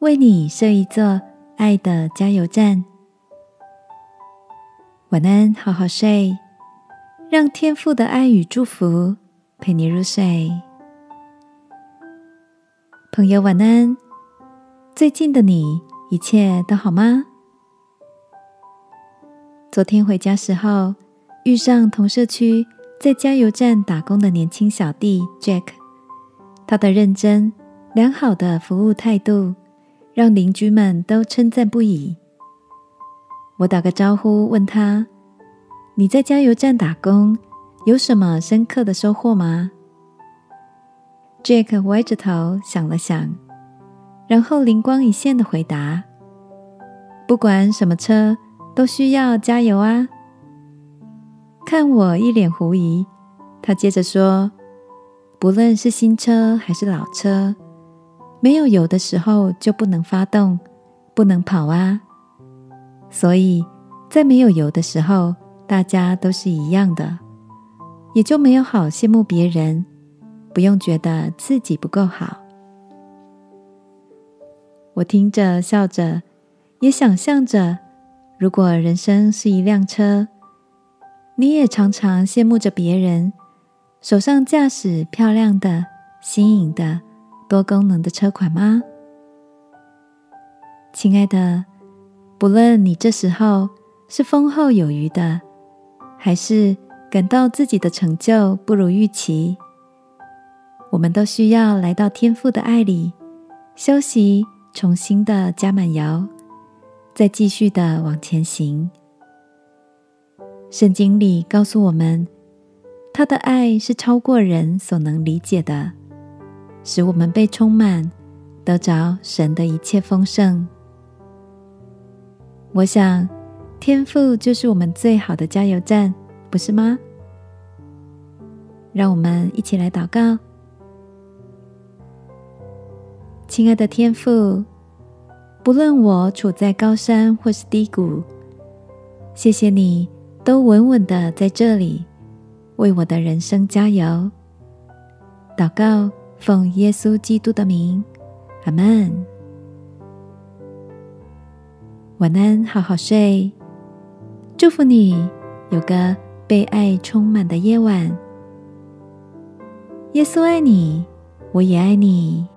为你设一座爱的加油站。晚安，好好睡，让天父的爱与祝福陪你入睡。朋友，晚安。最近的你一切都好吗？昨天回家时候，遇上同社区在加油站打工的年轻小弟 Jack，他的认真、良好的服务态度，让邻居们都称赞不已。我打个招呼，问他：“你在加油站打工，有什么深刻的收获吗？”Jack 歪着头想了想，然后灵光一现的回答：“不管什么车。”都需要加油啊！看我一脸狐疑，他接着说：“不论是新车还是老车，没有油的时候就不能发动，不能跑啊。所以在没有油的时候，大家都是一样的，也就没有好羡慕别人，不用觉得自己不够好。”我听着笑着，也想象着。如果人生是一辆车，你也常常羡慕着别人手上驾驶漂亮的、新颖的、多功能的车款吗？亲爱的，不论你这时候是丰厚有余的，还是感到自己的成就不如预期，我们都需要来到天父的爱里休息，重新的加满油。再继续的往前行。圣经里告诉我们，他的爱是超过人所能理解的，使我们被充满，得着神的一切丰盛。我想，天赋就是我们最好的加油站，不是吗？让我们一起来祷告，亲爱的天赋。不论我处在高山或是低谷，谢谢你都稳稳的在这里，为我的人生加油。祷告，奉耶稣基督的名，阿门。晚安，好好睡。祝福你有个被爱充满的夜晚。耶稣爱你，我也爱你。